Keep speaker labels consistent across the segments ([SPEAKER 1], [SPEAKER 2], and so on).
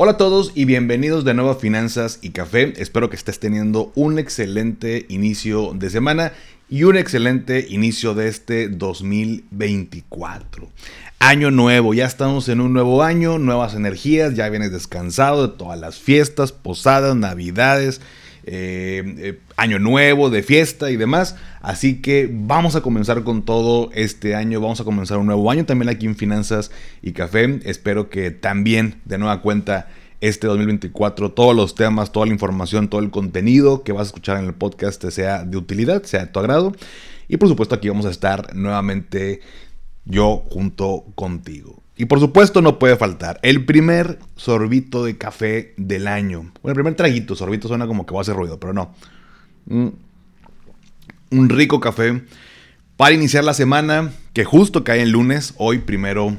[SPEAKER 1] Hola a todos y bienvenidos de nuevo a Finanzas y Café. Espero que estés teniendo un excelente inicio de semana y un excelente inicio de este 2024. Año nuevo, ya estamos en un nuevo año, nuevas energías, ya vienes descansado de todas las fiestas, posadas, navidades, eh, eh, año nuevo, de fiesta y demás. Así que vamos a comenzar con todo este año, vamos a comenzar un nuevo año también aquí en Finanzas y Café. Espero que también de nueva cuenta este 2024 todos los temas, toda la información, todo el contenido que vas a escuchar en el podcast sea de utilidad, sea de tu agrado. Y por supuesto aquí vamos a estar nuevamente yo junto contigo. Y por supuesto no puede faltar el primer sorbito de café del año. Bueno, el primer traguito, sorbito suena como que va a hacer ruido, pero no. Un rico café para iniciar la semana que justo cae el lunes, hoy primero,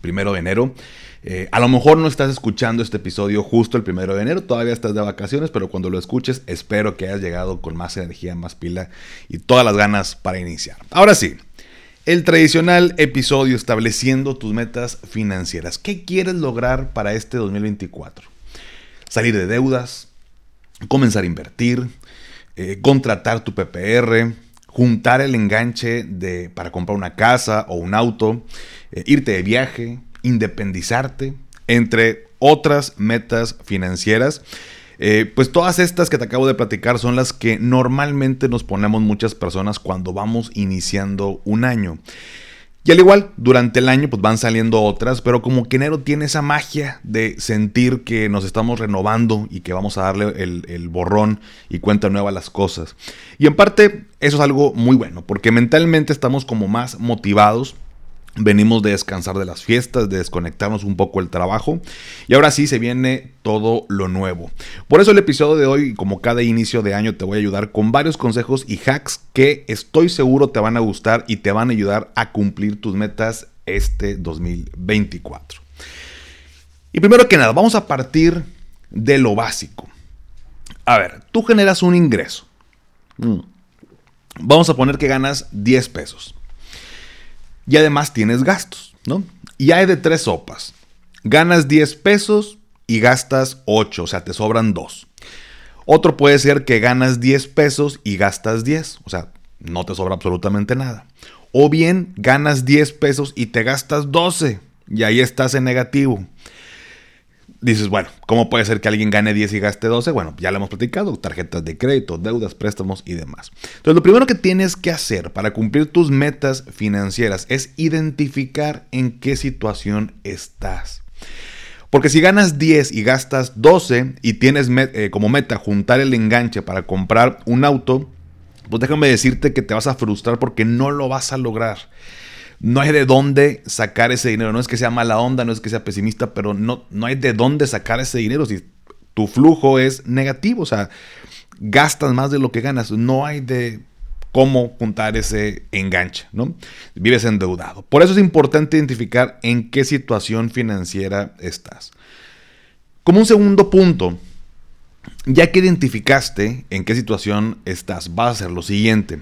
[SPEAKER 1] primero de enero. Eh, a lo mejor no estás escuchando este episodio justo el primero de enero, todavía estás de vacaciones, pero cuando lo escuches espero que hayas llegado con más energía, más pila y todas las ganas para iniciar. Ahora sí, el tradicional episodio estableciendo tus metas financieras. ¿Qué quieres lograr para este 2024? Salir de deudas, comenzar a invertir, eh, contratar tu PPR, juntar el enganche de, para comprar una casa o un auto, eh, irte de viaje, independizarte, entre otras metas financieras. Eh, pues todas estas que te acabo de platicar son las que normalmente nos ponemos muchas personas cuando vamos iniciando un año. Y al igual, durante el año pues van saliendo otras, pero como que enero tiene esa magia de sentir que nos estamos renovando y que vamos a darle el, el, borrón y cuenta nueva a las cosas. Y en parte eso es algo muy bueno, porque mentalmente estamos como más motivados Venimos de descansar de las fiestas, de desconectarnos un poco el trabajo y ahora sí se viene todo lo nuevo. Por eso el episodio de hoy, como cada inicio de año, te voy a ayudar con varios consejos y hacks que estoy seguro te van a gustar y te van a ayudar a cumplir tus metas este 2024. Y primero que nada, vamos a partir de lo básico. A ver, tú generas un ingreso. Mm. Vamos a poner que ganas 10 pesos. Y además tienes gastos, ¿no? Y hay de tres sopas. Ganas 10 pesos y gastas 8, o sea, te sobran 2. Otro puede ser que ganas 10 pesos y gastas 10, o sea, no te sobra absolutamente nada. O bien ganas 10 pesos y te gastas 12 y ahí estás en negativo dices, bueno, ¿cómo puede ser que alguien gane 10 y gaste 12? Bueno, ya lo hemos platicado, tarjetas de crédito, deudas, préstamos y demás. Entonces, lo primero que tienes que hacer para cumplir tus metas financieras es identificar en qué situación estás. Porque si ganas 10 y gastas 12 y tienes eh, como meta juntar el enganche para comprar un auto, pues déjame decirte que te vas a frustrar porque no lo vas a lograr no hay de dónde sacar ese dinero. No es que sea mala onda, no es que sea pesimista, pero no, no hay de dónde sacar ese dinero si tu flujo es negativo. O sea, gastas más de lo que ganas. No hay de cómo juntar ese enganche, ¿no? Vives endeudado. Por eso es importante identificar en qué situación financiera estás. Como un segundo punto, ya que identificaste en qué situación estás, vas a hacer lo siguiente.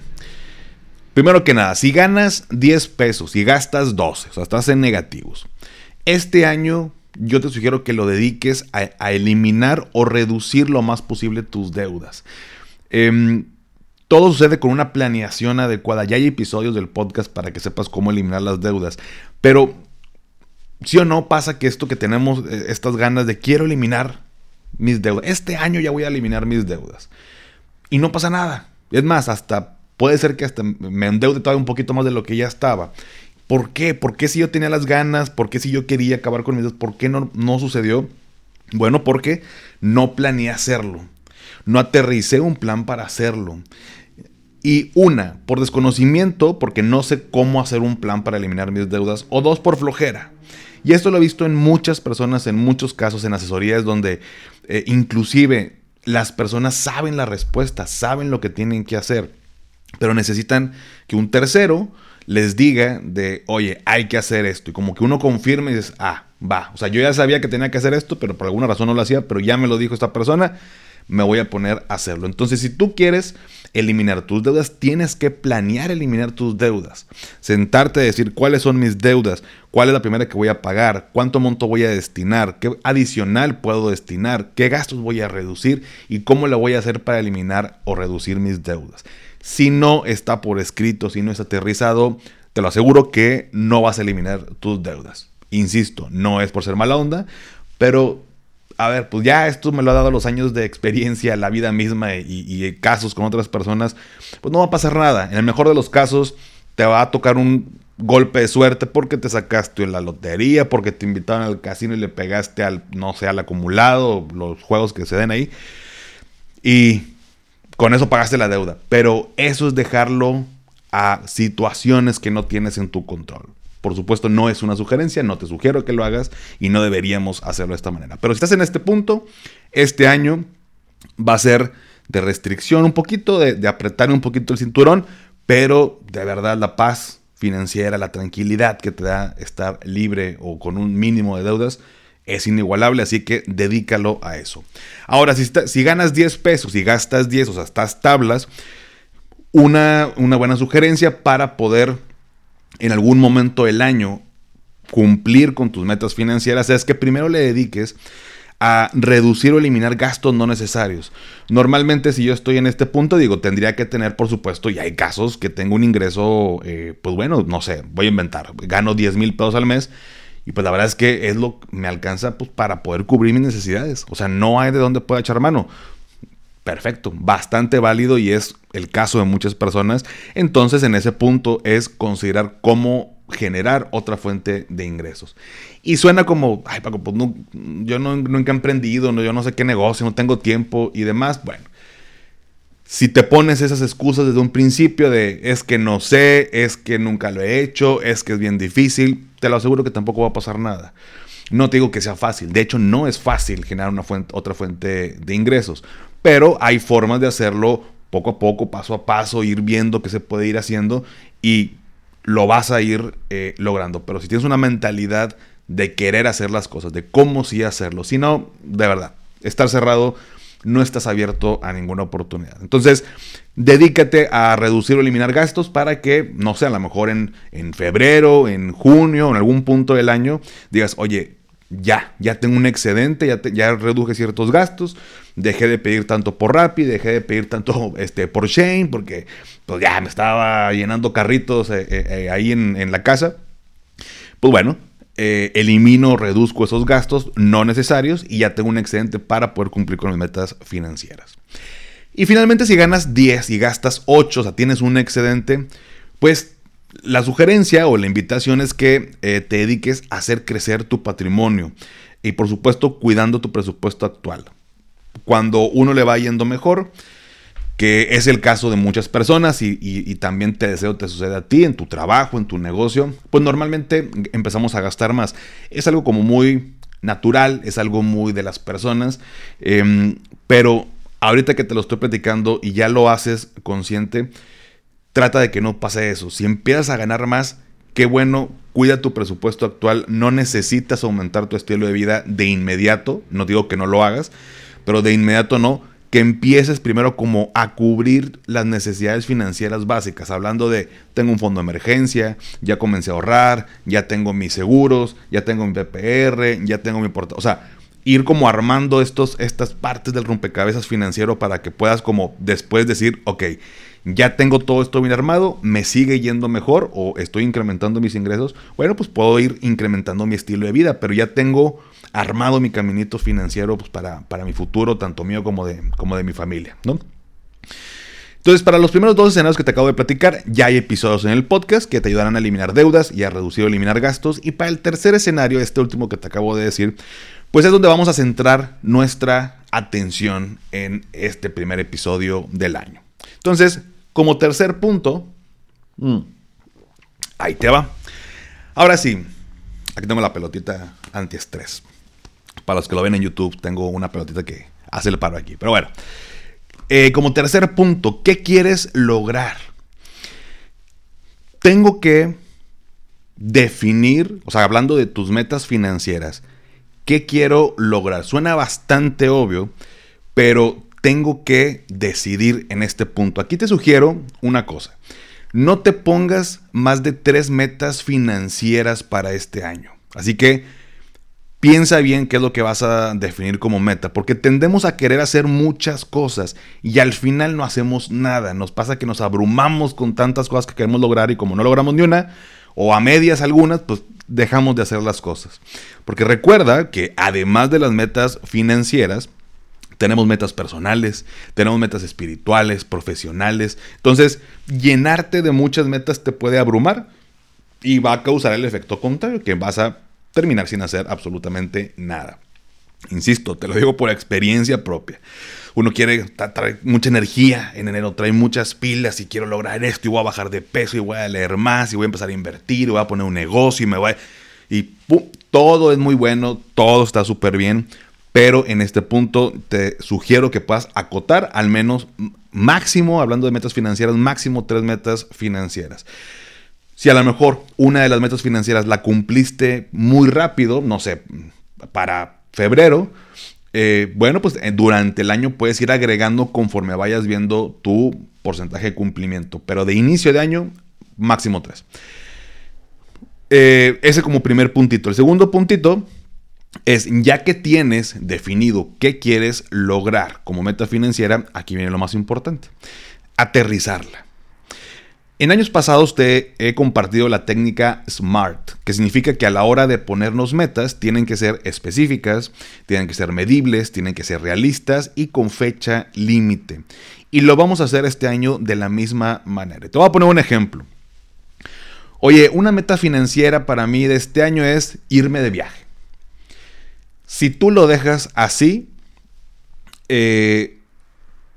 [SPEAKER 1] Primero que nada, si ganas 10 pesos y gastas 12, o sea, estás en negativos, este año yo te sugiero que lo dediques a, eliminar o reducir lo más posible tus deudas. Em, todo sucede con una planeación adecuada. Ya hay episodios del podcast para que sepas cómo eliminar las deudas. Pero, sí o no, pasa que esto que tenemos, eh, estas ganas de quiero eliminar mis deudas. Este año ya voy a eliminar mis deudas. Y no pasa nada. Es más, hasta Puede ser que hasta me endeude todavía un poquito más de lo que ya estaba. ¿Por qué? ¿Por qué si yo tenía las ganas? ¿Por qué si yo quería acabar con mis deudas? ¿Por qué no, no sucedió? Bueno, porque no planeé hacerlo. No aterricé un plan para hacerlo. Y una, por desconocimiento, porque no sé cómo hacer un plan para eliminar mis deudas. O dos, por flojera. Y esto lo he visto en muchas personas, en muchos casos, en asesorías donde eh, inclusive las personas saben la respuesta, saben lo que tienen que hacer, pero necesitan que un tercero les diga de, oye, hay que hacer esto. Y como que uno confirme y dices, ah, va. O sea, yo ya sabía que tenía que hacer esto, pero por alguna razón no lo hacía, pero ya me lo dijo esta persona, me voy a poner a hacerlo. Entonces, si tú quieres eliminar tus deudas, tienes que planear eliminar tus deudas. Sentarte a decir cuáles son mis deudas, cuál es la primera que voy a pagar, cuánto monto voy a destinar, qué adicional puedo destinar, qué gastos voy a reducir y cómo lo voy a hacer para eliminar o reducir mis deudas. Si no está por escrito, si no es aterrizado, te lo aseguro que no vas a eliminar tus deudas. Insisto, no es por ser mala onda, pero a ver, pues ya esto me lo ha dado los años de experiencia, la vida misma y, casos con otras personas, pues no va a pasar nada. En el mejor de los casos, te va a tocar un golpe de suerte porque te sacaste en la lotería, porque te invitaron al casino y le pegaste al, no sé, al acumulado, los juegos que se den ahí. Y con eso pagaste la deuda. Pero eso es dejarlo a situaciones que no tienes en tu control. Por supuesto, no es una sugerencia, no te sugiero que lo hagas y no deberíamos hacerlo de esta manera. Pero si estás en este punto, este año va a ser de restricción un poquito, de, de apretar un poquito el cinturón, pero de verdad la paz financiera, la tranquilidad que te da estar libre o con un mínimo de deudas, es inigualable, así que dedícalo a eso. Ahora, si, si ganas 10 pesos y gastas 10, o sea, estás tablas, una, una buena sugerencia para poder en algún momento del año cumplir con tus metas financieras es que primero le dediques a reducir o eliminar gastos no necesarios. Normalmente si yo estoy en este punto, digo, tendría que tener, por supuesto, y hay casos que tengo un ingreso, eh, pues bueno, no sé, voy a inventar, gano 10 mil pesos al mes y pues la verdad es que es lo que me alcanza pues, para poder cubrir mis necesidades. O sea, no hay de dónde pueda echar mano. Perfecto, bastante válido y es el caso de muchas personas. Entonces, en ese punto es considerar cómo generar otra fuente de ingresos. Y suena como, ay Paco, pues no, yo no, nunca he emprendido, no, yo no sé qué negocio, no tengo tiempo y demás. Bueno, si te pones esas excusas desde un principio de es que no sé, es que nunca lo he hecho, es que es bien difícil, te lo aseguro que tampoco va a pasar nada. No te digo que sea fácil, de hecho no es fácil generar una fuente, otra fuente de ingresos, pero hay formas de hacerlo poco a poco, paso a paso, ir viendo qué se puede ir haciendo y lo vas a ir eh, logrando. Pero si tienes una mentalidad de querer hacer las cosas, de cómo sí hacerlo, si no, de verdad, estar cerrado no estás abierto a ninguna oportunidad. Entonces, dedícate a reducir o eliminar gastos para que, no sé, a lo mejor en, en febrero, en junio, en algún punto del año, digas, oye, ya, ya tengo un excedente, ya, ya reduje ciertos gastos, dejé de pedir tanto por Rappi, dejé de pedir tanto este, por Shane, porque pues ya me estaba llenando carritos eh, eh, eh, ahí en, en la casa. Pues bueno, eh, elimino, reduzco esos gastos no necesarios y ya tengo un excedente para poder cumplir con mis metas financieras. Y finalmente, si ganas 10 y gastas 8, o sea, tienes un excedente, pues la sugerencia o la invitación es que eh, te dediques a hacer crecer tu patrimonio y por supuesto cuidando tu presupuesto actual. Cuando uno le va yendo mejor, que es el caso de muchas personas y, también te deseo te sucede a ti, en tu trabajo, en tu negocio, pues normalmente empezamos a gastar más. Es algo como muy natural, es algo muy de las personas, em, pero ahorita que te lo estoy platicando y ya lo haces consciente, trata de que no pase eso. Si empiezas a ganar más, qué bueno, cuida tu presupuesto actual, no necesitas aumentar tu estilo de vida de inmediato, no digo que no lo hagas, pero de inmediato no que empieces primero como a cubrir las necesidades financieras básicas, hablando de tengo un fondo de emergencia, ya comencé a ahorrar, ya tengo mis seguros, ya tengo mi PPR, ya tengo mi porta, o sea, ir como armando estos, estas partes del rompecabezas financiero para que puedas como después decir, ok, ya tengo todo esto bien armado, me sigue yendo mejor o estoy incrementando mis ingresos, bueno, pues puedo ir incrementando mi estilo de vida, pero ya tengo armado mi caminito financiero pues, para, para mi futuro, tanto mío como de, como de mi familia, ¿no? Entonces, para los primeros dos escenarios que te acabo de platicar, ya hay episodios en el podcast que te ayudarán a eliminar deudas y a reducir o eliminar gastos. Y para el tercer escenario, este último que te acabo de decir, pues es donde vamos a centrar nuestra atención en este primer episodio del año. Entonces, como tercer punto, mm, ahí te va. Ahora sí, aquí tengo la pelotita antiestrés. Para los que lo ven en YouTube, tengo una pelotita que hace el paro aquí. Pero bueno, eh, como tercer punto, ¿qué quieres lograr? Tengo que definir, o sea, hablando de tus metas financieras, ¿qué quiero lograr? Suena bastante obvio, pero tengo que decidir en este punto. Aquí te sugiero una cosa. No te pongas más de tres metas financieras para este año. Así que piensa bien qué es lo que vas a definir como meta, porque tendemos a querer hacer muchas cosas y al final no hacemos nada. Nos pasa que nos abrumamos con tantas cosas que queremos lograr y como no logramos ni una, o a medias algunas, pues dejamos de hacer las cosas. Porque recuerda que además de las metas financieras, tenemos metas personales, tenemos metas espirituales, profesionales. Entonces, llenarte de muchas metas te puede abrumar y va a causar el efecto contrario, que vas a terminar sin hacer absolutamente nada. Insisto, te lo digo por experiencia propia. Uno quiere, traer mucha energía en enero, trae muchas pilas y quiero lograr esto y voy a bajar de peso y voy a leer más y voy a empezar a invertir y voy a poner un negocio y me voy. Y todo es muy bueno, todo está súper bien, pero en este punto te sugiero que puedas acotar al menos máximo, hablando de metas financieras, máximo tres metas financieras. Si a lo mejor una de las metas financieras la cumpliste muy rápido, no sé, para febrero, eh, bueno, pues eh, durante el año puedes ir agregando conforme vayas viendo tu porcentaje de cumplimiento. Pero de inicio de año, máximo tres. Eh, ese como primer puntito. El segundo puntito es, ya que tienes definido qué quieres lograr como meta financiera, aquí viene lo más importante, aterrizarla. En años pasados te he compartido la técnica SMART, que significa que a la hora de ponernos metas tienen que ser específicas, tienen que ser medibles, tienen que ser realistas y con fecha límite. Y lo vamos a hacer este año de la misma manera. Te voy a poner un ejemplo. Oye, una meta financiera para mí de este año es irme de viaje. Si tú lo dejas así, eh,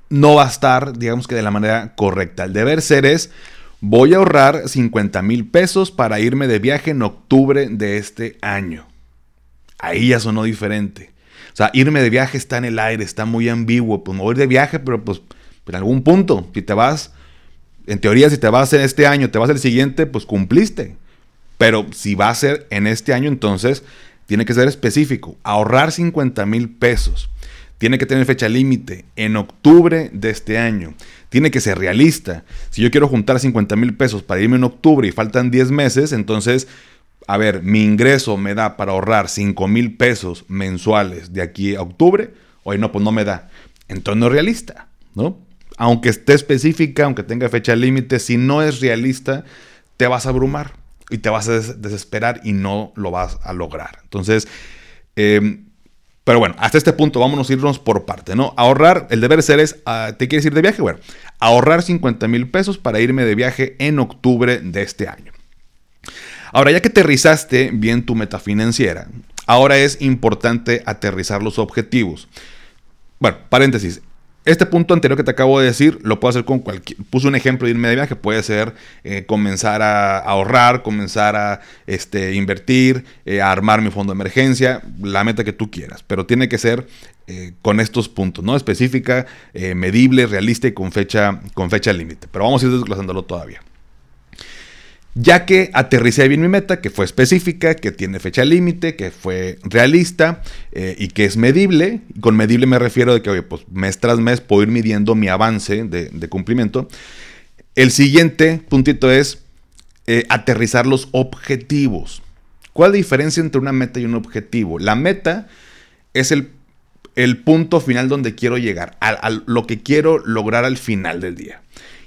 [SPEAKER 1] no va a estar, digamos que de la manera correcta. El deber ser es Voy a ahorrar 50 mil pesos para irme de viaje en octubre de este año. Ahí ya sonó diferente. O sea, irme de viaje está en el aire, está muy ambiguo. Pues me voy de viaje, pero pues en algún punto, si te vas, en teoría, si te vas en este año, te vas el siguiente, pues cumpliste. Pero si va a ser en este año, entonces tiene que ser específico. Ahorrar 50 mil pesos. Tiene que tener fecha límite en octubre de este año tiene que ser realista. Si yo quiero juntar 50 mil pesos para irme en octubre y faltan 10 meses, entonces, a ver, mi ingreso me da para ahorrar 5 mil pesos mensuales de aquí a octubre, oye, no, pues no me da. Entonces no es realista, ¿no? Aunque esté específica, aunque tenga fecha límite, si no es realista, te vas a abrumar y te vas a desesperar y no lo vas a lograr. Entonces, eh, pero bueno, hasta este punto vámonos a irnos por parte, ¿no? Ahorrar, el deber ser es, ah, ¿te quieres ir de viaje? Bueno, ahorrar 50 mil pesos para irme de viaje en octubre de este año. Ahora, ya que aterrizaste bien tu meta financiera, ahora es importante aterrizar los objetivos. Bueno, paréntesis, este punto anterior que te acabo de decir lo puedo hacer con cualquier. Puse un ejemplo de irme de viaje. Puede ser eh, comenzar a ahorrar, comenzar a este, invertir, eh, a armar mi fondo de emergencia, la meta que tú quieras. Pero tiene que ser eh, con estos puntos, ¿no? Específica, medible, realista y con fecha, con fecha límite. Pero vamos a ir desglosándolo todavía. Ya que aterricé bien mi meta, que fue específica, que tiene fecha límite, que fue realista eh, y que es medible, con medible me refiero de que, oye, pues mes tras mes puedo ir midiendo mi avance de, cumplimiento. El siguiente puntito es eh, aterrizar los objetivos. ¿Cuál es la diferencia entre una meta y un objetivo? La meta es el, punto final donde quiero llegar, a lo que quiero lograr al final del día.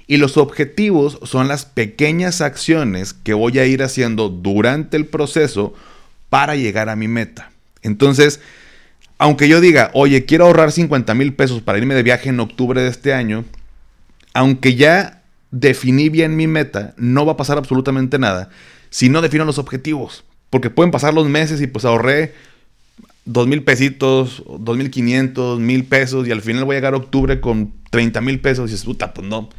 [SPEAKER 1] Y los objetivos son las pequeñas acciones que voy a ir haciendo durante el proceso para llegar a mi meta. Entonces, aunque yo diga, oye, quiero ahorrar 50 mil pesos para irme de viaje en octubre de este año, aunque ya definí bien mi meta, no va a pasar absolutamente nada si no defino los objetivos. Porque pueden pasar los meses y pues ahorré dos mil pesitos, dos mil quinientos, mil pesos y al final voy a llegar a octubre con 30 mil pesos y es puta, pues no,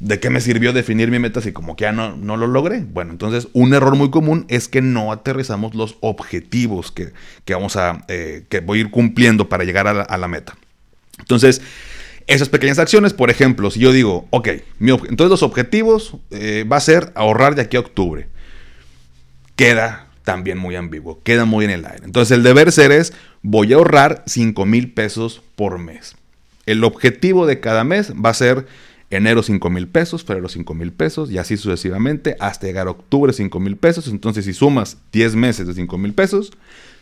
[SPEAKER 1] ¿De qué me sirvió definir mi meta si como que ya no, no lo logré? Bueno, entonces un error muy común es que no aterrizamos los objetivos que, vamos a, eh, que voy a ir cumpliendo para llegar a la, meta. Entonces, esas pequeñas acciones, por ejemplo, si yo digo, ok, entonces los objetivos eh, va a ser ahorrar de aquí a octubre. Queda también muy ambiguo, queda muy en el aire. Entonces el deber ser es, voy a ahorrar 5 mil pesos por mes. El objetivo de cada mes va a ser enero 5 mil pesos, febrero 5 mil pesos y así sucesivamente hasta llegar a octubre 5 mil pesos. Entonces si sumas 10 meses de 5 mil pesos,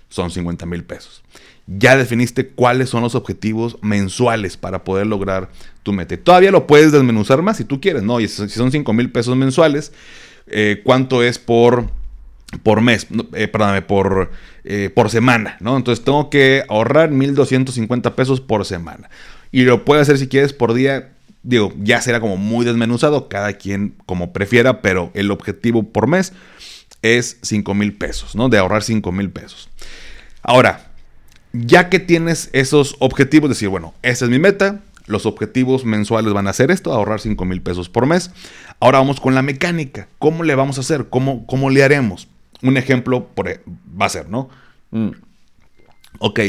[SPEAKER 1] son 50 mil pesos ya definiste cuáles son los objetivos mensuales para poder lograr tu meta. Todavía lo puedes desmenuzar más si tú quieres, ¿no? Y si son 5 mil pesos mensuales, eh, ¿cuánto es por, por mes? Eh, perdóname, por, eh, por semana, ¿no? Entonces tengo que ahorrar 1.250 pesos por semana. Y lo puedes hacer si quieres por día. Digo, ya será como muy desmenuzado, cada quien como prefiera, pero el objetivo por mes es 5 mil pesos, ¿no? De ahorrar 5 mil pesos. Ahora, ya que tienes esos objetivos, decir, bueno, esa es mi meta, los objetivos mensuales van a ser esto, ahorrar 5 mil pesos por mes. Ahora vamos con la mecánica. ¿Cómo le vamos a hacer? ¿Cómo, cómo le haremos? Un ejemplo por, e, va a ser, ¿no? Mm. Ok,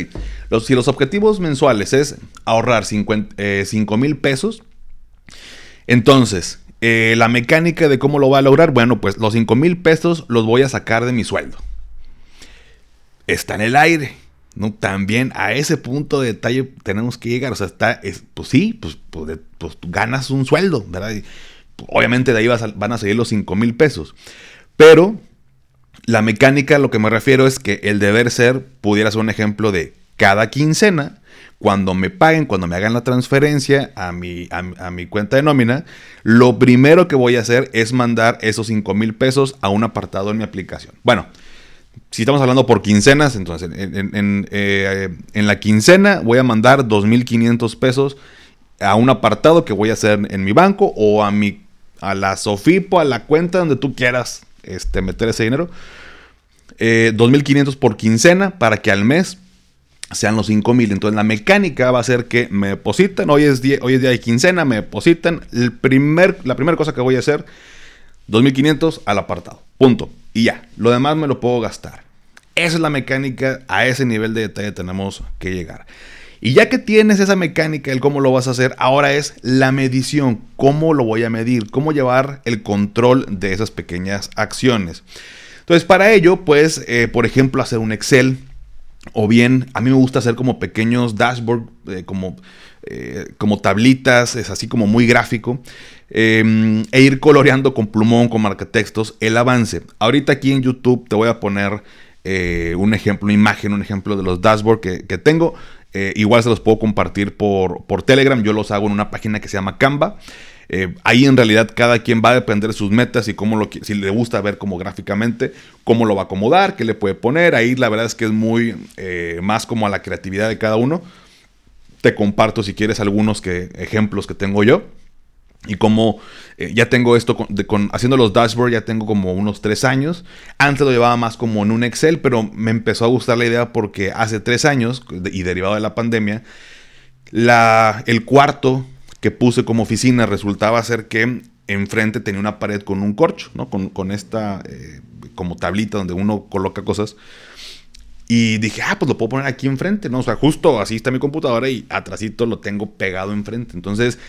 [SPEAKER 1] si los objetivos mensuales es ahorrar 5 eh, mil pesos, entonces, eh, la mecánica de cómo lo va a lograr, bueno, pues los 5 mil pesos los voy a sacar de mi sueldo. Está en el aire. ¿no? También a ese punto de detalle tenemos que llegar. O sea, está, pues sí, pues, pues, pues ganas un sueldo, ¿verdad? obviamente de ahí van a salir los 5 mil pesos. Pero la mecánica, lo que me refiero es que el deber ser pudiera ser un ejemplo de cada quincena, cuando me paguen, cuando me hagan la transferencia a mi, a mi cuenta de nómina, lo primero que voy a hacer es mandar esos 5 mil pesos a un apartado en mi aplicación. Bueno, si estamos hablando por quincenas, entonces eh, en, la quincena voy a mandar 2.500 pesos a un apartado que voy a hacer en mi banco o a, mi, a la Sofipo, a la cuenta donde tú quieras este, meter ese dinero. 2.500 eh, por quincena para que al mes sean los 5.000. Entonces la mecánica va a ser que me depositan, hoy es día, hoy es día de quincena, me depositan. El primer, la primera cosa que voy a hacer, 2.500 al apartado. Punto y ya, lo demás me lo puedo gastar. Esa es la mecánica, a ese nivel de detalle tenemos que llegar. Y ya que tienes esa mecánica, el cómo lo vas a hacer, ahora es la medición, cómo lo voy a medir, cómo llevar el control de esas pequeñas acciones. Entonces, para ello, pues, eh, por ejemplo, hacer un Excel, o bien, a mí me gusta hacer como pequeños dashboards, eh, como, eh, como tablitas, es así como muy gráfico. Em, e ir coloreando con plumón, con marcatextos, el avance. Ahorita aquí en YouTube te voy a poner eh, un ejemplo, una imagen, un ejemplo de los dashboards que, tengo. Eh, igual se los puedo compartir por, por, Telegram. Yo los hago en una página que se llama Canva. Eh, ahí en realidad cada quien va a depender de sus metas y cómo lo, si le gusta ver como gráficamente, cómo lo va a acomodar, qué le puede poner. Ahí la verdad es que es muy más como a la creatividad de cada uno. Te comparto si quieres algunos ejemplos que tengo yo. Y como eh, ya tengo esto con, haciendo los dashboards, ya tengo como unos tres años. Antes lo llevaba más como en un Excel, pero me empezó a gustar la idea porque hace tres años, y derivado de la pandemia, el cuarto que puse como oficina resultaba ser que enfrente tenía una pared con un corcho, ¿no? Con, esta eh, como tablita donde uno coloca cosas. Y dije, ah, pues lo puedo poner aquí enfrente, ¿no? O sea, justo así está mi computadora y atrásito lo tengo pegado enfrente. Entonces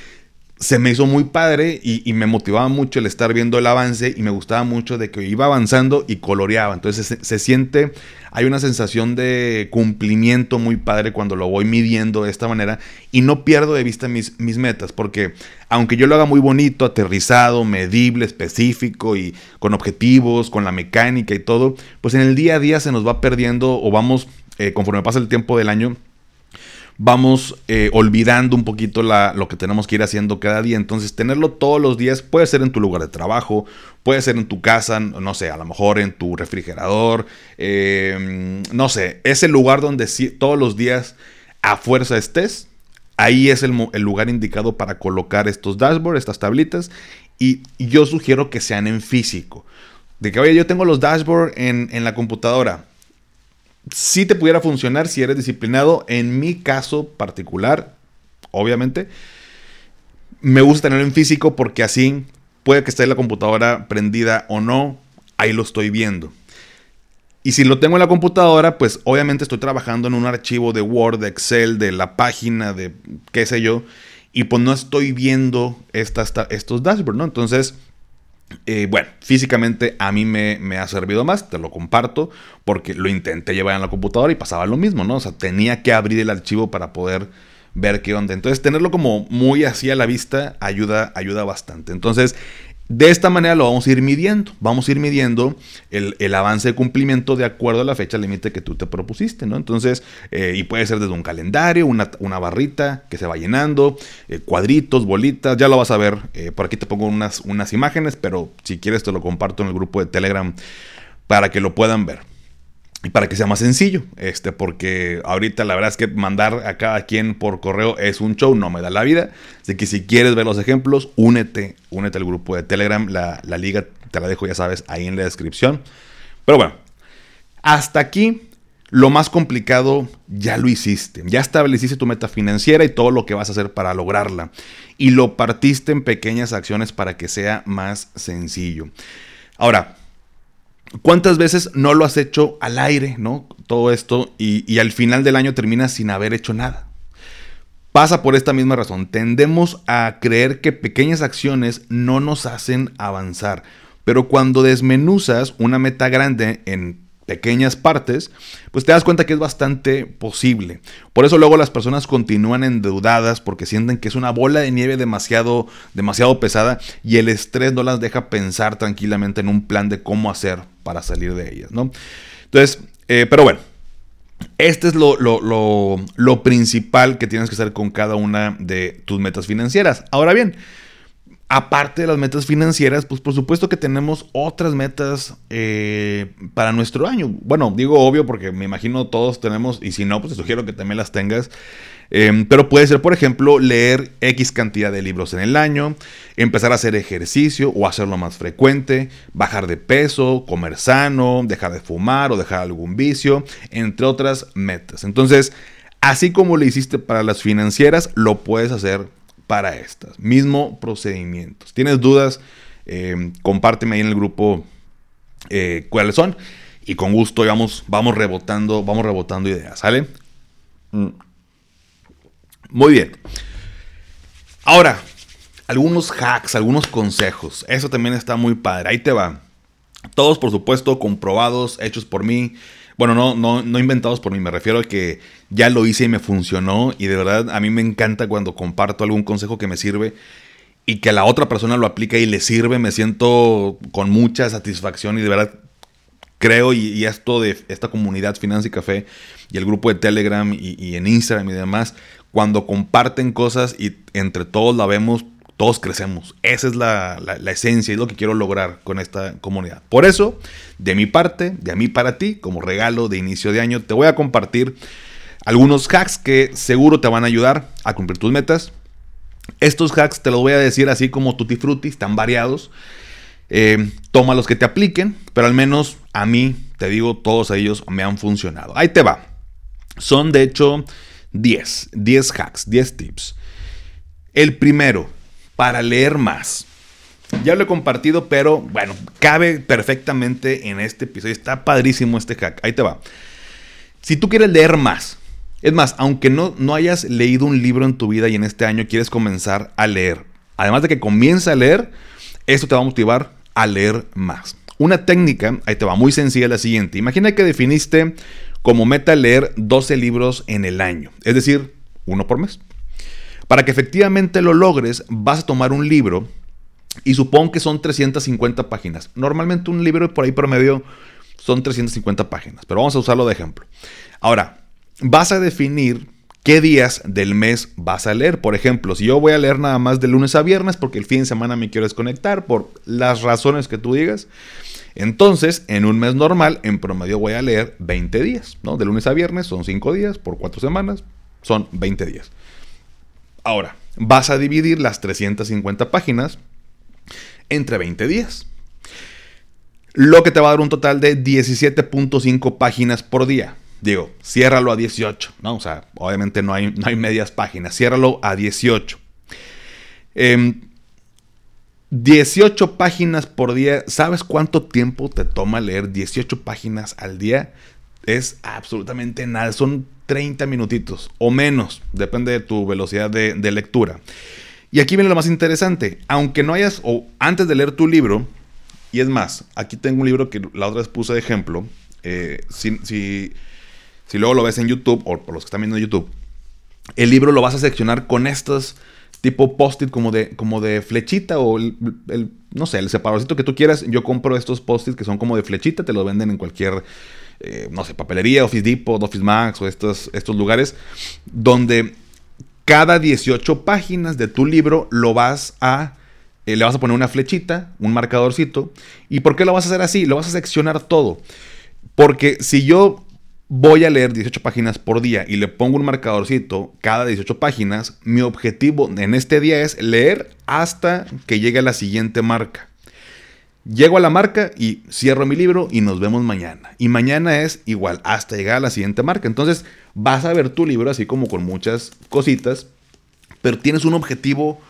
[SPEAKER 1] se me hizo muy padre y, me motivaba mucho el estar viendo el avance y me gustaba mucho de que iba avanzando y coloreaba. Entonces se, siente, hay una sensación de cumplimiento muy padre cuando lo voy midiendo de esta manera y no pierdo de vista mis, mis metas porque aunque yo lo haga muy bonito, aterrizado, medible, específico y con objetivos, con la mecánica y todo, pues en el día a día se nos va perdiendo o vamos, eh, conforme pasa el tiempo del año, vamos eh, olvidando un poquito lo que tenemos que ir haciendo cada día. Entonces, tenerlo todos los días puede ser en tu lugar de trabajo, puede ser en tu casa, no sé, a lo mejor en tu refrigerador, em, no sé, es el lugar donde todos los días a fuerza estés. Ahí es el, lugar indicado para colocar estos dashboards, estas tablitas. Y, yo sugiero que sean en físico. De que, oye, yo tengo los dashboards en, en la computadora si te pudiera funcionar si eres disciplinado. En mi caso particular, obviamente, me gusta tenerlo en físico porque así puede que esté la computadora prendida o no, ahí lo estoy viendo. Y si lo tengo en la computadora, pues obviamente estoy trabajando en un archivo de Word, de Excel, de la página, de qué sé yo, y pues no estoy viendo estas, estos dashboards, ¿no? Entonces, eh, bueno, físicamente a mí me, me, ha servido más, te lo comparto, porque lo intenté llevar en la computadora y pasaba lo mismo, ¿no? O sea, tenía que abrir el archivo para poder ver qué onda. Entonces, tenerlo como muy así a la vista ayuda, ayuda bastante. Entonces, de esta manera lo vamos a ir midiendo. Vamos a ir midiendo el, avance de cumplimiento de acuerdo a la fecha límite que tú te propusiste, ¿no? Entonces, eh, y puede ser desde un calendario, una, barrita que se va llenando, eh, cuadritos, bolitas, ya lo vas a ver. Eh, por aquí te pongo unas, unas imágenes, pero si quieres te lo comparto en el grupo de Telegram para que lo puedan ver y para que sea más sencillo, este, porque ahorita la verdad es que mandar a cada quien por correo es un show, no me da la vida. Así que si quieres ver los ejemplos, únete, únete al grupo de Telegram, la, la liga te la dejo, ya sabes, ahí en la descripción. Pero bueno, hasta aquí lo más complicado ya lo hiciste. Ya estableciste tu meta financiera y todo lo que vas a hacer para lograrla. Y lo partiste en pequeñas acciones para que sea más sencillo. Ahora, ¿Cuántas veces no lo has hecho al aire, no? Todo esto y, al final del año terminas sin haber hecho nada. Pasa por esta misma razón. Tendemos a creer que pequeñas acciones no nos hacen avanzar. Pero cuando desmenuzas una meta grande en pequeñas partes, pues te das cuenta que es bastante posible. Por eso luego las personas continúan endeudadas porque sienten que es una bola de nieve demasiado, demasiado pesada y el estrés no las deja pensar tranquilamente en un plan de cómo hacer para salir de ellas, ¿no? Entonces, eh, pero bueno, este es lo, lo principal que tienes que hacer con cada una de tus metas financieras. Ahora bien, aparte de las metas financieras, pues por supuesto que tenemos otras metas eh, para nuestro año. Bueno, digo obvio porque me imagino todos tenemos, y si no, pues te sugiero que también las tengas. Em, pero puede ser, por ejemplo, leer X cantidad de libros en el año, empezar a hacer ejercicio o hacerlo más frecuente, bajar de peso, comer sano, dejar de fumar o dejar algún vicio, entre otras metas. Entonces, así como lo hiciste para las financieras, lo puedes hacer para estas. Mismo procedimiento. ¿Tienes dudas? Eh, compárteme ahí en el grupo eh, cuáles son. Y con gusto vamos, vamos rebotando, vamos rebotando ideas, ¿sale? Mm. Muy bien. Ahora, algunos hacks, algunos consejos. Eso también está muy padre. Ahí te va. Todos, por supuesto, comprobados, hechos por mí. Bueno, no, no, no inventados por mí, me refiero a que ya lo hice y me funcionó. Y de verdad, a mí me encanta cuando comparto algún consejo que me sirve y que la otra persona lo aplica y le sirve. Me siento con mucha satisfacción y de verdad creo y, esto de esta comunidad Finanza y Café y el grupo de Telegram y, y en Instagram y demás, cuando comparten cosas y entre todos la vemos, todos crecemos. Esa es la, esencia y lo que quiero lograr con esta comunidad. Por eso, de mi parte, de a mí para ti, como regalo de inicio de año, te voy a compartir algunos hacks que seguro te van a ayudar a cumplir tus metas. Estos hacks te los voy a decir así como tutti frutti, están variados. Eh, toma los que te apliquen, pero al menos a mí, te digo, todos ellos me han funcionado. Ahí te va. Son de hecho 10, 10 hacks, 10 tips. El primero, para leer más. Ya lo he compartido, pero bueno, cabe perfectamente en este episodio. Está padrísimo este hack. Ahí te va. Si tú quieres leer más, es más, aunque no, no hayas leído un libro en tu vida y en este año quieres comenzar a leer, además de que comienza a leer, esto te va a motivar a leer más. Una técnica, ahí te va, muy sencilla la siguiente. Imagina que definiste como meta leer 12 libros en el año, es decir, uno por mes. Para que efectivamente lo logres, vas a tomar un libro y supongo que son 350 páginas. Normalmente un libro por ahí promedio son 350 páginas, pero vamos a usarlo de ejemplo. Ahora, vas a definir qué días del mes vas a leer. Por ejemplo, si yo voy a leer nada más de lunes a viernes porque el fin de semana me quiero desconectar por las razones que tú digas, entonces en un mes normal en promedio voy a leer 20 días, ¿no? De lunes a viernes son 5 días por 4 semanas, son 20 días. Ahora, vas a dividir las 350 páginas entre 20 días. Lo que te va a dar un total de 17.5 páginas por día. Digo, ciérralo a 18, ¿no? O sea, obviamente no hay, no hay medias páginas. Ciérralo a 18. Em, 18 páginas por día. ¿Sabes cuánto tiempo te toma leer 18 páginas al día? Es absolutamente nada. Son 30 minutitos o menos. Depende de tu velocidad de, lectura. Y aquí viene lo más interesante. Aunque no hayas, o antes de leer tu libro, y es más, aquí tengo un libro que la otra vez puse de ejemplo. Eh, si, si, si, luego lo ves en YouTube, o por los que están viendo en YouTube, el libro lo vas a seccionar con estos tipo post-it como de, como de flechita o el, no sé, el separadorcito que tú quieras. Yo compro estos post-it que son como de flechita, te los venden en cualquier, eh, no sé, papelería, Office Depot, Office Max o estos, estos lugares, donde cada 18 páginas de tu libro lo vas a, eh, le vas a poner una flechita, un marcadorcito. ¿Y por qué lo vas a hacer así? Lo vas a seccionar todo. Porque si yo voy a leer 18 páginas por día y le pongo un marcadorcito cada 18 páginas, mi objetivo en este día es leer hasta que llegue a la siguiente marca. Llego a la marca y cierro mi libro y nos vemos mañana. Y mañana es igual, hasta llegar a la siguiente marca. Entonces vas a ver tu libro así como con muchas cositas, pero tienes un objetivo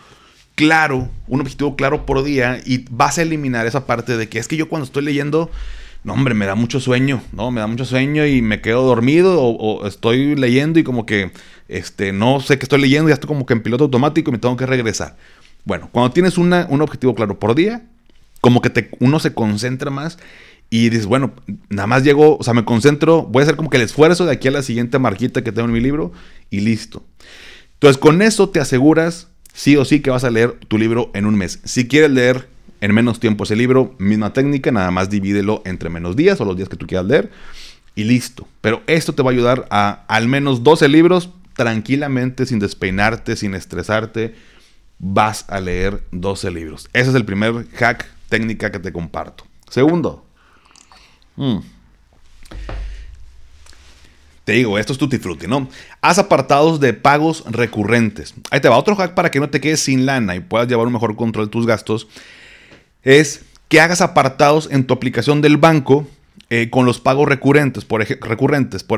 [SPEAKER 1] claro, un objetivo claro por día y vas a eliminar esa parte de que es que yo cuando estoy leyendo no, hombre, me da mucho sueño, ¿no? Me da mucho sueño y me quedo dormido o, estoy leyendo y como que este, no sé qué estoy leyendo, ya estoy como que en piloto automático y me tengo que regresar. Bueno, cuando tienes un objetivo claro por día, como que uno se concentra más y dices, bueno, nada más llego, o sea, me concentro, voy a hacer como que el esfuerzo de aquí a la siguiente marquita que tengo en mi libro y listo. Entonces, con eso te aseguras sí o sí que vas a leer tu libro en un mes. Si quieres leer en menos tiempo ese libro, misma técnica, nada más divídelo entre menos días o los días que tú quieras leer y listo. Pero esto te va a ayudar a al menos 12 libros tranquilamente, sin despeinarte, sin estresarte. Vas a leer 12 libros. Ese es el primer hack técnica que te comparto. Segundo, mm, te digo, esto es tutti frutti, ¿no? Haz apartados de pagos recurrentes. Ahí te va otro hack para que no te quedes sin lana y puedas llevar un mejor control de tus gastos es que hagas apartados en tu aplicación del banco eh, con los pagos recurrentes, por,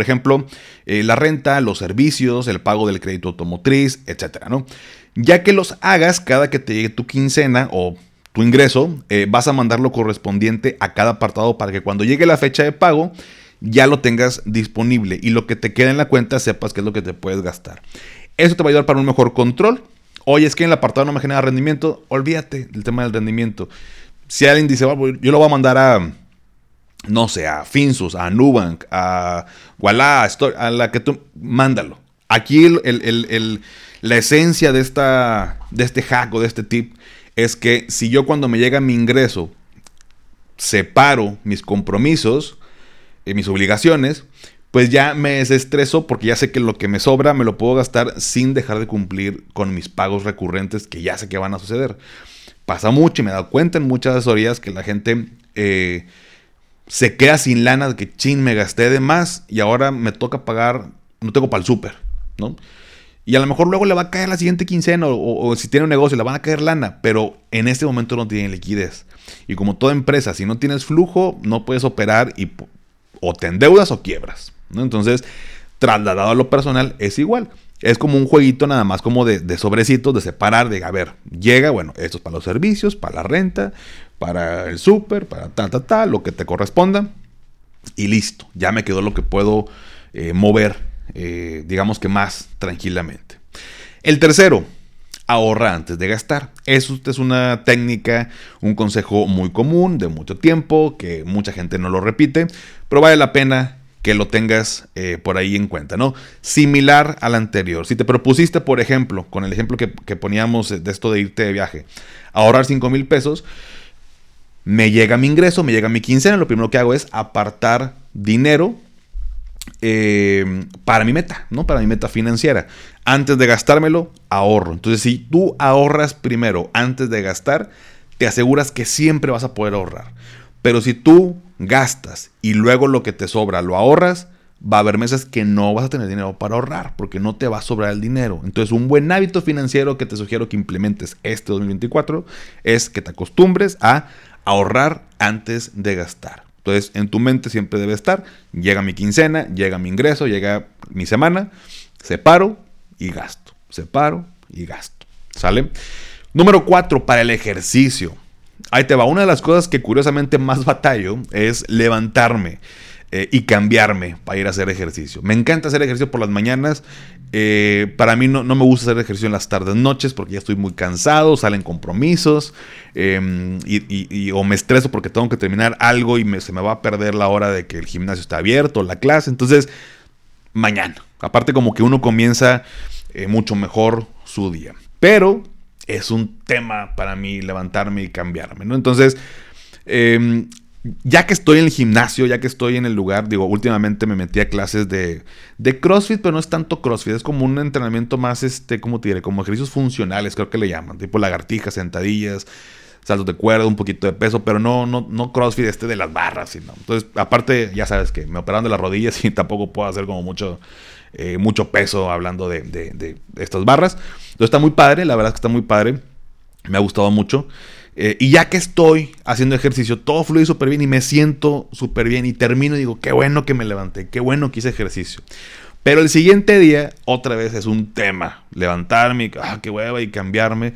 [SPEAKER 1] ejemplo, eh, la renta, los servicios, el pago del crédito automotriz, etcétera, ¿no? Ya que los hagas cada que te llegue tu quincena o tu ingreso, eh, vas a mandar lo correspondiente a cada apartado para que cuando llegue la fecha de pago ya lo tengas disponible y lo que te quede en la cuenta sepas qué es lo que te puedes gastar. Eso te va a ayudar para un mejor control Oye, es que en el apartado no me genera rendimiento. Olvídate del tema del rendimiento. Si alguien dice, yo lo voy a mandar a, no sé, a Finsus, a Nubank, a Walla, a la que tú, mándalo. Aquí la esencia de, esta, de este hack o de este tip es que si yo cuando me llega mi ingreso separo mis compromisos, y mis obligaciones, pues ya me desestreso porque ya sé que lo que me sobra me lo puedo gastar sin dejar de cumplir con mis pagos recurrentes que ya sé que van a suceder. Pasa mucho y me he dado cuenta en muchas asesorías que la gente eh, se queda sin lana de que chin, me gasté de más y ahora me toca pagar, no tengo para el súper, ¿no? Y a lo mejor luego le va a caer la siguiente quincena o, si tiene un negocio le van a caer lana, pero en este momento no tiene liquidez. Y como toda empresa, si no tienes flujo, no puedes operar y o te endeudas o quiebras. Entonces, trasladado a lo personal es igual. Es como un jueguito nada más como de, de sobrecitos, de separar, de, a ver, llega, bueno, esto es para los servicios, para la renta, para el súper, para tal, tal, tal, lo que te corresponda. Y listo, ya me quedó lo que puedo eh, mover, eh, digamos que más tranquilamente. El tercero, ahorra antes de gastar. Eso es una técnica, un consejo muy común de mucho tiempo, que mucha gente no lo repite, pero vale la pena que lo tengas eh, por ahí en cuenta, ¿no? Similar al anterior. Si te propusiste, por ejemplo, con el ejemplo que, poníamos de esto de irte de viaje, ahorrar 5 mil pesos, me llega mi ingreso, me llega mi quincena, lo primero que hago es apartar dinero eh, para mi meta, ¿no? Para mi meta financiera. Antes de gastármelo, ahorro. Entonces, si tú ahorras primero antes de gastar, te aseguras que siempre vas a poder ahorrar. Pero si tú gastas y luego lo que te sobra lo ahorras, va a haber meses que no vas a tener dinero para ahorrar porque no te va a sobrar el dinero. Entonces, un buen hábito financiero que te sugiero que implementes este 2024 es que te acostumbres a ahorrar antes de gastar. Entonces, en tu mente siempre debe estar, llega mi quincena, llega mi ingreso, llega mi semana, separo y gasto, separo y gasto. ¿Sale? Número 4, para el ejercicio. Ahí te va. Una de las cosas que curiosamente más batallo es levantarme. Eh, y cambiarme para ir a hacer ejercicio. Me encanta hacer ejercicio por las mañanas. Eh, para mí no, me gusta hacer ejercicio en las tardes, noches, porque ya estoy muy cansado, salen compromisos, em, y, o me estreso porque tengo que terminar algo y se me va a perder la hora de que el gimnasio está abierto, la clase. Entonces, mañana. Aparte como que uno comienza eh, mucho mejor su día. Pero es un tema para mí levantarme y cambiarme, ¿no? Entonces, eh, ya que estoy en el gimnasio, ya que estoy en el lugar, digo, últimamente me metí a clases de, de CrossFit, pero no es tanto CrossFit, es como un entrenamiento más, este, ¿cómo te diré? Como ejercicios funcionales, creo que le llaman, tipo lagartijas, sentadillas, saltos de cuerda, un poquito de peso, pero no, no, no CrossFit este de las barras, sino. Entonces, aparte, ya sabes que me operaron de las rodillas y tampoco puedo hacer como mucho, eh, mucho peso hablando de, de, de estas barras. Entonces está muy padre, la verdad es que está muy padre, me ha gustado mucho. Eh, y ya que estoy haciendo ejercicio, todo fluye súper bien y me siento súper bien y termino y digo, qué bueno que me levanté, qué bueno que hice ejercicio. Pero el siguiente día, otra vez es un tema. Levantarme, ah, qué hueva y cambiarme.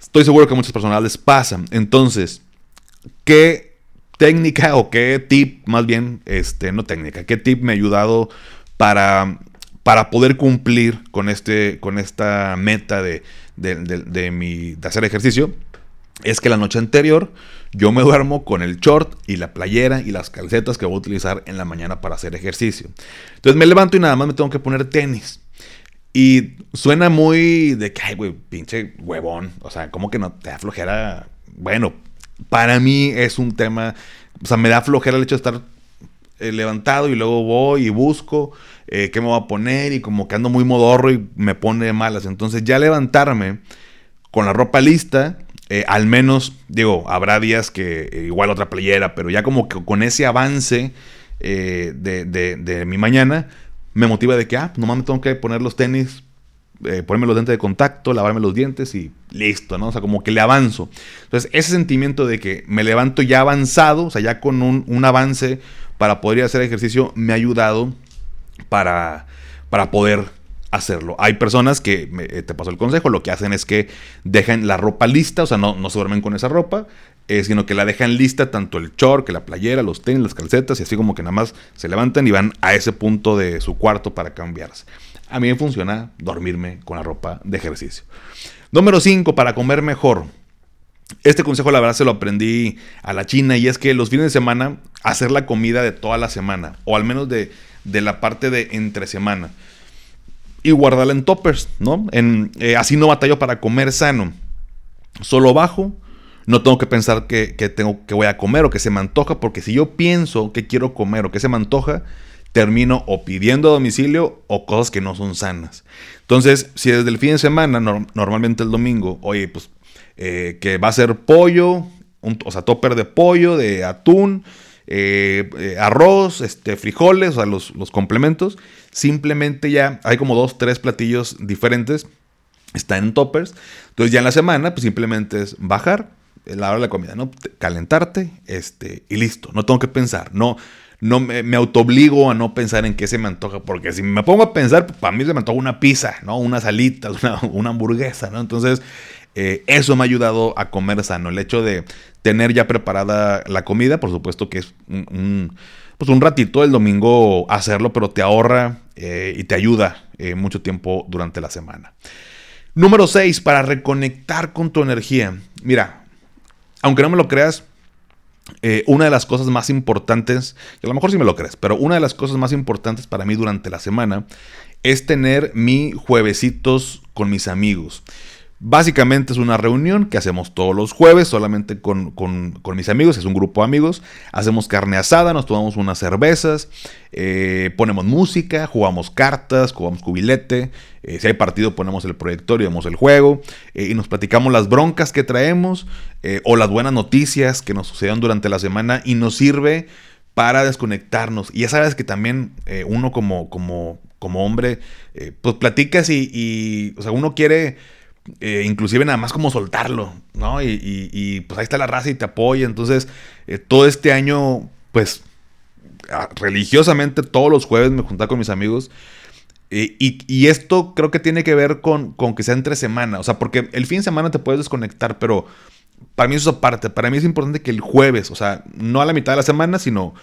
[SPEAKER 1] Estoy seguro que a muchas personas les pasa. Entonces, ¿qué técnica o qué tip, más bien, este, no técnica, qué tip me ha ayudado para, para poder cumplir con, este, con esta meta de, de, mi, de hacer ejercicio? Es que la noche anterior yo me duermo con el short y la playera y las calcetas que voy a utilizar en la mañana para hacer ejercicio. Entonces me levanto y nada más me tengo que poner tenis. Y suena muy de que, ay, güey, pinche huevón. O sea, como que no te da flojera. Bueno, para mí es un tema. O sea, me da flojera el hecho de estar eh, levantado y luego voy y busco eh, qué me voy a poner y como que ando muy modorro y me pone malas. Entonces ya levantarme con la ropa lista eh, al menos, digo, habrá días que eh, igual otra playera, pero ya como que con ese avance eh, de, mi mañana, me motiva de que, ah, nomás me tengo que poner los tenis, ponerme los lentes de contacto, lavarme los dientes y listo, ¿no? O sea, como que le avanzo. Entonces, ese sentimiento de que me levanto ya avanzado, o sea, ya con un, un avance para poder hacer ejercicio, me ha ayudado para, para poder hacerlo. Hay personas que, eh, te paso el consejo, lo que hacen es que dejan la ropa lista, o sea, no, no se duermen con esa ropa, eh, sino que la dejan lista tanto el short, que la playera, los tenis, las calcetas, y así como que nada más se levantan y van a ese punto de su cuarto para cambiarse. A mí me funciona dormirme con la ropa de ejercicio. Número 5, para comer mejor. Este consejo la verdad se lo aprendí a la China y es que los fines de semana hacer la comida de toda la semana, o al menos de, de la parte de entre semana y guardarla en toppers, ¿no? En, eh, así no batallo para comer sano. Solo bajo, no tengo que pensar que, tengo, que voy a comer o que se me antoja, porque si yo pienso que quiero comer o que se me antoja, termino o pidiendo a domicilio o cosas que no son sanas. Entonces, si desde el fin de semana, normalmente el domingo, oye, pues eh, que va a ser pollo, o sea, topper de pollo, de atún, eh, arroz, este, frijoles, o sea, los, los complementos, simplemente ya hay como dos, tres platillos diferentes, están en toppers, entonces ya en la semana pues simplemente es bajar la hora de la comida, ¿no? Calentarte, este, y listo, no tengo que pensar, no, no me, me autoobligo a no pensar en qué se me antoja, porque si me pongo a pensar, pues, para mí se me antoja una pizza, ¿no? Una salita, una, hamburguesa, ¿no? Entonces, eh, eso me ha ayudado a comer sano. El hecho de tener ya preparada la comida, por supuesto que es un pues un ratito el domingo hacerlo, pero te ahorra eh, y te ayuda eh, mucho tiempo durante la semana. Número 6, para reconectar con tu energía. Mira, aunque no me lo creas, una de las cosas más importantes, y a lo mejor sí me lo crees, pero una de las cosas más importantes para mí durante la semana es tener mi juevesitos con mis amigos. Básicamente es una reunión que hacemos todos los jueves, solamente con, mis amigos, es un grupo de amigos. Hacemos carne asada, nos tomamos unas cervezas, eh, ponemos música, jugamos cartas, jugamos cubilete. Eh, si hay partido, ponemos el proyector y vemos el juego. Eh, y nos platicamos las broncas que traemos o las buenas noticias que nos sucedieron durante la semana y nos sirve para desconectarnos. Y ya sabes que también uno como, como, como hombre, pues platicas y, y, o sea, uno quiere eh, inclusive nada más como soltarlo, ¿no? Y, pues ahí está la raza y te apoya. Entonces, eh, todo este año, pues, religiosamente todos los jueves me juntaba con mis amigos Eh, y, esto creo que tiene que ver con, con que sea entre semana. O sea, porque el fin de semana te puedes desconectar, pero para mí eso es aparte. Para mí es importante que el jueves, o sea, no a la mitad de la semana, sino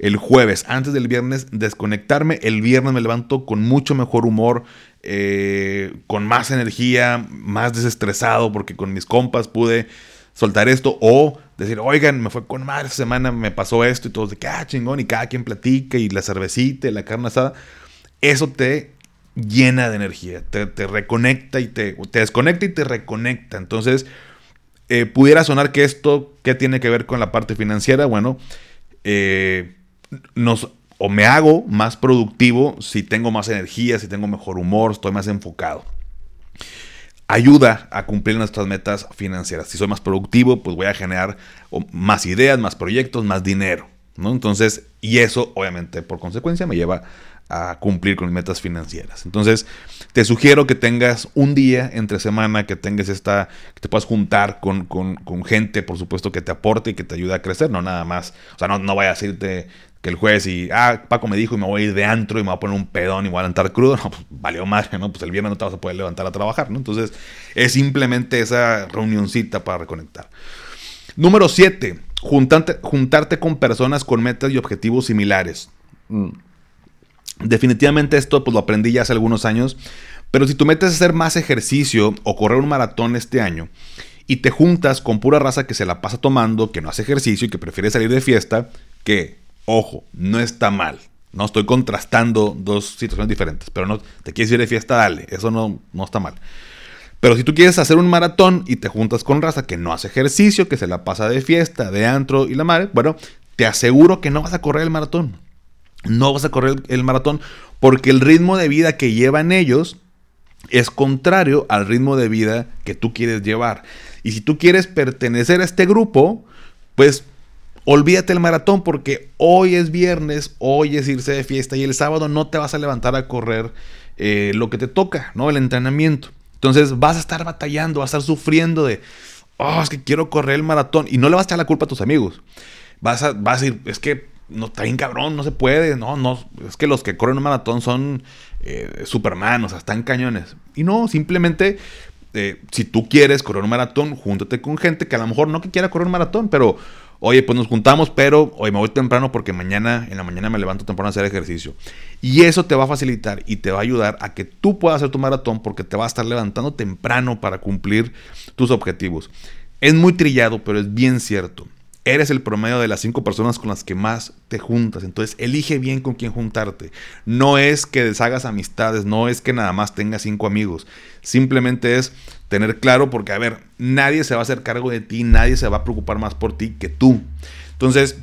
[SPEAKER 1] el jueves, antes del viernes, desconectarme. El viernes me levanto con mucho mejor humor, eh, con más energía, más desestresado, porque con mis compas pude soltar esto. O decir, oigan, me fue con madre esta semana, me pasó esto y todos de que, ah, chingón, y cada quien platica, y la cervecita, y la carne asada. Eso te llena de energía, te, reconecta y te, te desconecta y te reconecta. Entonces, eh, pudiera sonar que esto, ¿qué tiene que ver con la parte financiera? Bueno, eh, nos, o me hago más productivo si tengo más energía, si tengo mejor humor, estoy más enfocado. Ayuda a cumplir nuestras metas financieras. Si soy más productivo, pues voy a generar más ideas, más proyectos, más dinero. ¿no? Entonces, y eso obviamente por consecuencia me lleva a cumplir con mis metas financieras. Entonces, te sugiero que tengas un día entre semana, que tengas esta, que te puedas juntar con, gente, por supuesto, que te aporte y que te ayude a crecer, no nada más. O sea, no, no vaya a decirte que el jueves y, ah, Paco me dijo y me voy a ir de antro y me voy a poner un pedón y me voy a levantar crudo. No, pues valió madre, ¿no? Pues el viernes no te vas a poder levantar a trabajar, ¿no? Entonces, es simplemente esa reunioncita para reconectar. Número 7. Juntarte, juntarte con personas con metas y objetivos similares. Mm. Definitivamente esto pues lo aprendí ya hace algunos años, pero si tú metes a hacer más ejercicio o correr un maratón este año y te juntas con pura raza que se la pasa tomando, que no hace ejercicio y que prefiere salir de fiesta, que, ojo, no está mal. No estoy contrastando dos situaciones diferentes, pero no te quieres ir de fiesta, dale, eso no, no está mal. Pero si tú quieres hacer un maratón y te juntas con raza que no hace ejercicio, que se la pasa de fiesta, de antro y la madre, bueno, te aseguro que no vas a correr el maratón no vas a correr el, maratón porque el ritmo de vida que llevan ellos es contrario al ritmo de vida que tú quieres llevar. Y si tú quieres pertenecer a este grupo, pues olvídate el maratón porque hoy es viernes, hoy es irse de fiesta y el sábado no te vas a levantar a correr eh, lo que te toca, ¿no? El entrenamiento. Entonces vas a estar batallando, vas a estar sufriendo de, oh, es que quiero correr el maratón y no le vas a echar la culpa a tus amigos. Vas a, vas a decir, es que no está bien cabrón, no se puede, no, no, es que los que corren un maratón son eh, Superman, o sea, están cañones. Y no, simplemente, eh, si tú quieres correr un maratón, júntate con gente que a lo mejor no que quiera correr un maratón, pero, oye, pues nos juntamos, pero hoy me voy temprano porque mañana, en la mañana me levanto temprano a hacer ejercicio. Y eso te va a facilitar y te va a ayudar a que tú puedas hacer tu maratón porque te va a estar levantando temprano para cumplir tus objetivos. Es muy trillado, pero es bien cierto eres el promedio de las cinco personas con las que más te juntas. Entonces, elige bien con quién juntarte. No es que deshagas amistades, no es que nada más tengas cinco amigos. Simplemente es tener claro, porque, a ver, nadie se va a hacer cargo de ti, nadie se va a preocupar más por ti que tú. Entonces,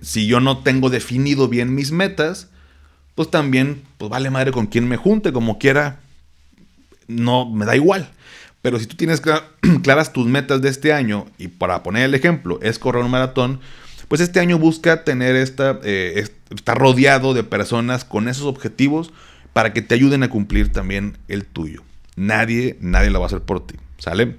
[SPEAKER 1] si yo no tengo definido bien mis metas, pues también, pues vale madre con quien me junte, como quiera, no me da igual. Pero si tú tienes claras tus metas de este año, y para poner el ejemplo, es correr un maratón, pues este año busca tener esta, eh, estar rodeado de personas con esos objetivos para que te ayuden a cumplir también el tuyo. Nadie, nadie lo va a hacer por ti. ¿Sale?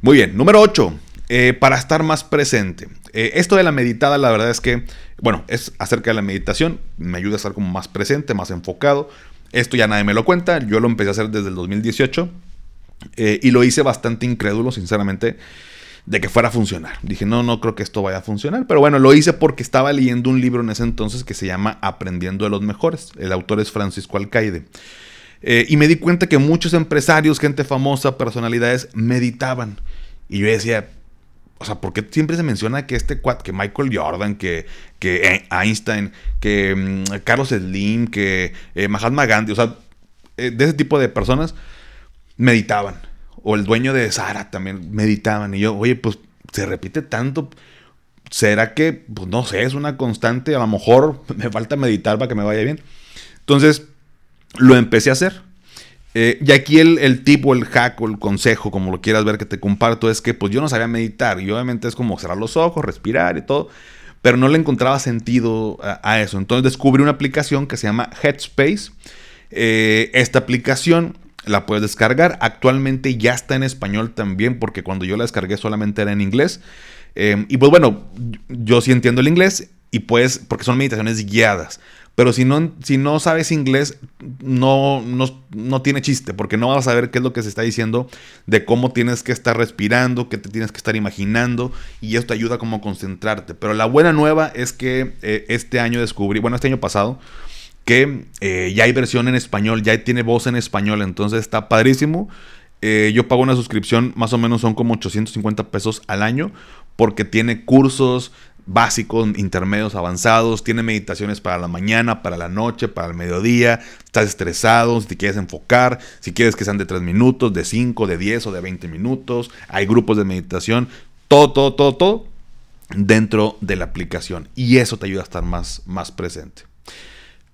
[SPEAKER 1] Muy bien, número 8. Eh, para estar más presente. Eh, esto de la meditada, la verdad es que, bueno, es acerca de la meditación. Me ayuda a estar como más presente, más enfocado. Esto ya nadie me lo cuenta. Yo lo empecé a hacer desde el 2018. Eh, y lo hice bastante incrédulo, sinceramente, de que fuera a funcionar. Dije, no, no creo que esto vaya a funcionar. Pero bueno, lo hice porque estaba leyendo un libro en ese entonces que se llama Aprendiendo de los Mejores. El autor es Francisco Alcaide. Eh, y me di cuenta que muchos empresarios, gente famosa, personalidades, meditaban. Y yo decía, o sea, ¿por qué siempre se menciona que este cuat, que Michael Jordan, que, que Einstein, que mm, Carlos Slim, que eh, Mahatma Gandhi, o sea, de ese tipo de personas meditaban. O el dueño de Sara también meditaban. Y yo, oye, pues se repite tanto. ¿Será que, pues no sé, es una constante? A lo mejor me falta meditar para que me vaya bien. Entonces, lo empecé a hacer. Eh, y aquí el, el tip o el hack o el consejo, como lo quieras ver que te comparto, es que pues yo no sabía meditar. Y obviamente es como cerrar los ojos, respirar y todo. Pero no le encontraba sentido a, eso. Entonces descubrí una aplicación que se llama Headspace. Eh, esta aplicación la puedes descargar. Actualmente ya está en español también, porque cuando yo la descargué solamente era en inglés. Em, y pues bueno, yo sí entiendo el inglés y pues, porque son meditaciones guiadas. pero si no, si no sabes inglés, no, no, tiene chiste, porque no vas a saber qué es lo que se está diciendo, de cómo tienes que estar respirando, qué te tienes que estar imaginando, y esto te ayuda como a concentrarte. Pero la buena nueva es que eh, este año descubrí, bueno, este año pasado, que eh, ya hay versión en español, ya tiene voz en español, entonces está padrísimo. Eh, yo pago una suscripción, más o menos son como 850 pesos al año, porque tiene cursos básicos, intermedios, avanzados, tiene meditaciones para la mañana, para la noche, para el mediodía, estás estresado, si te quieres enfocar, si quieres que sean de 3 minutos, de 5, de 10 o de 20 minutos, hay grupos de meditación, todo, todo, todo, todo dentro de la aplicación y eso te ayuda a estar más, más presente.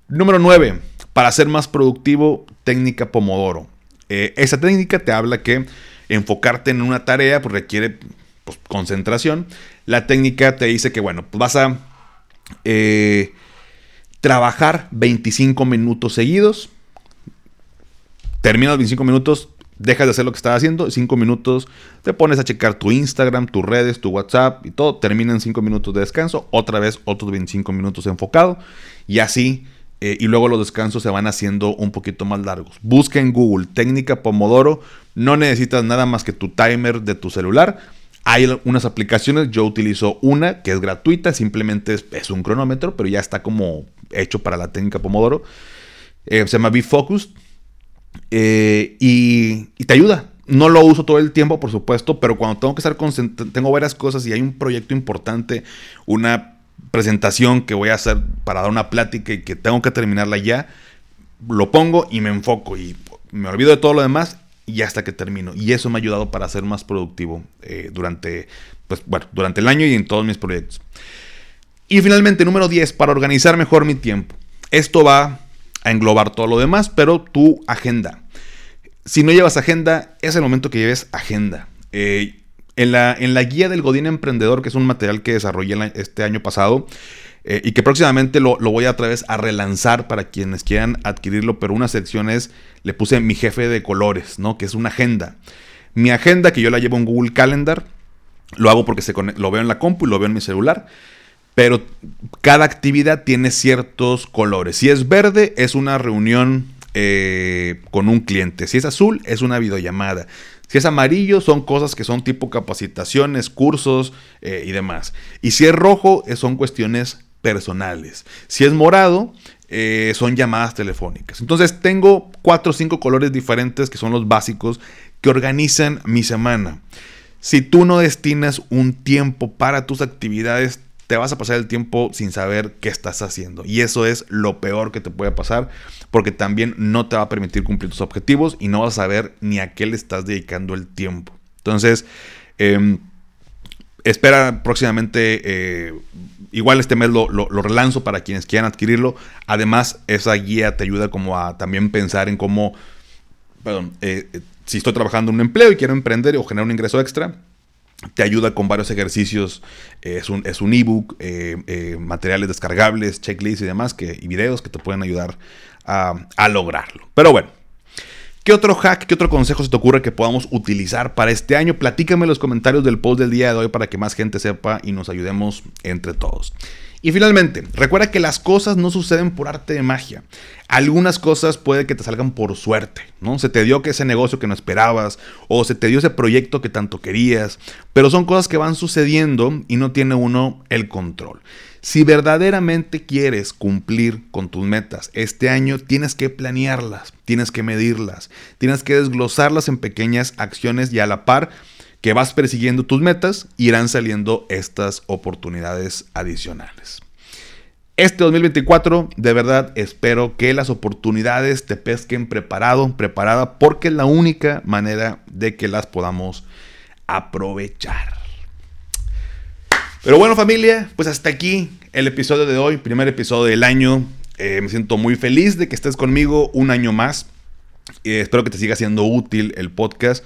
[SPEAKER 1] Número 9. Para ser más productivo, técnica Pomodoro. Eh, esa técnica te habla que enfocarte en una tarea pues, requiere pues, concentración. La técnica te dice que, bueno, pues vas a eh, trabajar 25 minutos seguidos. Terminas los 25 minutos, dejas de hacer lo que estás haciendo, 5 minutos te pones a checar tu Instagram, tus redes, tu WhatsApp y todo, termina en 5 minutos de descanso, otra vez otros 25 minutos enfocado y así eh, y luego los descansos se van haciendo un poquito más largos. Busca en Google técnica Pomodoro. No necesitas nada más que tu timer de tu celular. Hay unas aplicaciones, yo utilizo una que es gratuita, simplemente es, un cronómetro, pero ya está como hecho para la técnica Pomodoro. Eh, se llama BeFocus eh, y, y te ayuda. No lo uso todo el tiempo, por supuesto, pero cuando tengo que estar concentrado, tengo varias cosas y hay un proyecto importante, una presentación que voy a hacer para dar una plática y que tengo que terminarla ya, lo pongo y me enfoco y me olvido de todo lo demás y hasta que termino. Y eso me ha ayudado para ser más productivo eh, durante, pues, bueno, durante el año y en todos mis proyectos. Y finalmente, número 10, para organizar mejor mi tiempo. Esto va a englobar todo lo demás, pero tu agenda. Si no llevas agenda, es el momento que lleves agenda. Eh, en la, en la guía del Godín Emprendedor, que es un material que desarrollé este año pasado, eh, y que próximamente lo, voy a otra vez a relanzar para quienes quieran adquirirlo, pero una sección es, le puse mi jefe de colores, ¿no? Que es una agenda. Mi agenda, que yo la llevo en Google Calendar, lo hago porque se lo veo en la compu y lo veo en mi celular, pero cada actividad tiene ciertos colores. Si es verde, es una reunión eh, con un cliente. Si es azul, es una videollamada. Si es amarillo, son cosas que son tipo capacitaciones, cursos eh, y demás. Y si es rojo, eh, son cuestiones personales. Si es morado, eh, son llamadas telefónicas. Entonces tengo cuatro o cinco colores diferentes que son los básicos que organizan mi semana. Si tú no destinas un tiempo para tus actividades, te vas a pasar el tiempo sin saber qué estás haciendo. Y eso es lo peor que te puede pasar, porque también no te va a permitir cumplir tus objetivos y no vas a saber ni a qué le estás dedicando el tiempo. Entonces, em, espera próximamente, eh, igual este mes lo, relanzo para quienes quieran adquirirlo. Además, esa guía te ayuda como a también pensar en cómo, perdón, eh, eh, si estoy trabajando en un empleo y quiero emprender o generar un ingreso extra, te ayuda con varios ejercicios. es un es un ebook, eh, eh, materiales descargables, checklists y demás, que, y videos que te pueden ayudar a, a, lograrlo. Pero bueno, ¿qué otro hack, qué otro consejo se te ocurre que podamos utilizar para este año? Platícame en los comentarios del post del día de hoy para que más gente sepa y nos ayudemos entre todos. Y finalmente, recuerda que las cosas no suceden por arte de magia. Algunas cosas puede que te salgan por suerte, ¿no? Se te dio que ese negocio que no esperabas o se te dio ese proyecto que tanto querías, pero son cosas que van sucediendo y no tiene uno el control. Si verdaderamente quieres cumplir con tus metas este año, tienes que planearlas, tienes que medirlas, tienes que desglosarlas en pequeñas acciones y a la par que vas persiguiendo tus metas, irán saliendo estas oportunidades adicionales. Este 2024, de verdad, espero que las oportunidades te pesquen preparado, preparada, porque es la única manera de que las podamos aprovechar. Pero bueno familia, pues hasta aquí el episodio de hoy, primer episodio del año. Eh, me siento muy feliz de que estés conmigo un año más. Eh, espero que te siga siendo útil el podcast.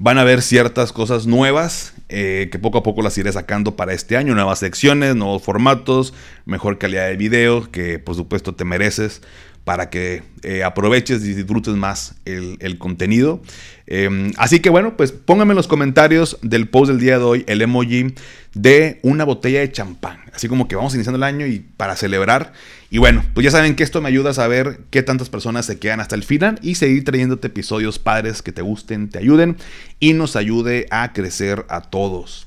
[SPEAKER 1] Van a haber ciertas cosas nuevas eh, que poco a poco las iré sacando para este año. Nuevas secciones, nuevos formatos, mejor calidad de video que por supuesto te mereces para que eh, aproveches y disfrutes más el, contenido. Em, así que bueno, pues pónganme en los comentarios del post del día de hoy el emoji de una botella de champán. Así como que vamos iniciando el año y para celebrar. Y bueno, pues ya saben que esto me ayuda a saber qué tantas personas se quedan hasta el final y seguir trayéndote episodios padres que te gusten, te ayuden y nos ayude a crecer a todos.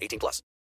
[SPEAKER 2] 18 plus.